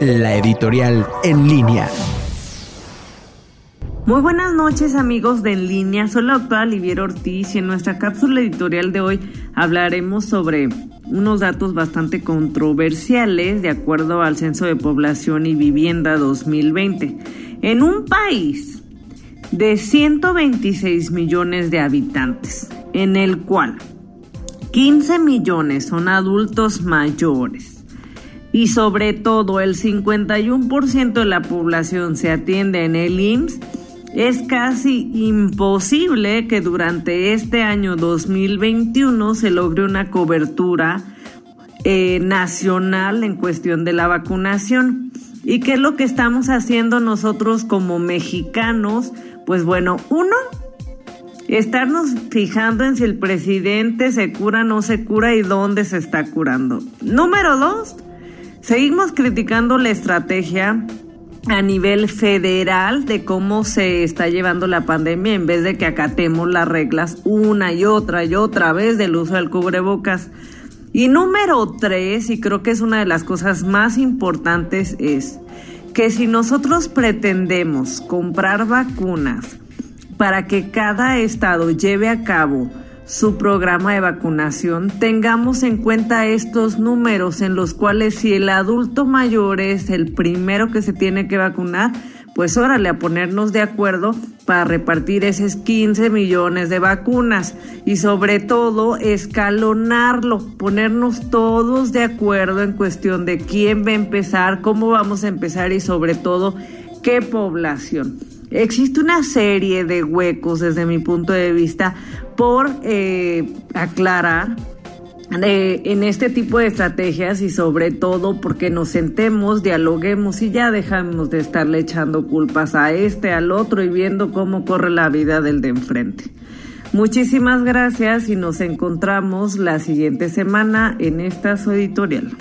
la editorial en línea. Muy buenas noches amigos de En Línea, soy la doctora Olivier Ortiz y en nuestra cápsula editorial de hoy hablaremos sobre unos datos bastante controversiales de acuerdo al Censo de Población y Vivienda 2020. En un país de 126 millones de habitantes, en el cual 15 millones son adultos mayores y sobre todo el 51% de la población se atiende en el IMSS, es casi imposible que durante este año 2021 se logre una cobertura eh, nacional en cuestión de la vacunación. ¿Y qué es lo que estamos haciendo nosotros como mexicanos? Pues bueno, uno, estarnos fijando en si el presidente se cura no se cura y dónde se está curando. Número dos, seguimos criticando la estrategia a nivel federal de cómo se está llevando la pandemia en vez de que acatemos las reglas una y otra y otra vez del uso del cubrebocas. Y número tres, y creo que es una de las cosas más importantes, es que si nosotros pretendemos comprar vacunas para que cada estado lleve a cabo su programa de vacunación, tengamos en cuenta estos números en los cuales si el adulto mayor es el primero que se tiene que vacunar, pues órale a ponernos de acuerdo para repartir esos 15 millones de vacunas y sobre todo escalonarlo, ponernos todos de acuerdo en cuestión de quién va a empezar, cómo vamos a empezar y sobre todo qué población. Existe una serie de huecos desde mi punto de vista por eh, aclarar en este tipo de estrategias y sobre todo porque nos sentemos, dialoguemos y ya dejamos de estarle echando culpas a este, al otro y viendo cómo corre la vida del de enfrente. Muchísimas gracias y nos encontramos la siguiente semana en esta su editorial.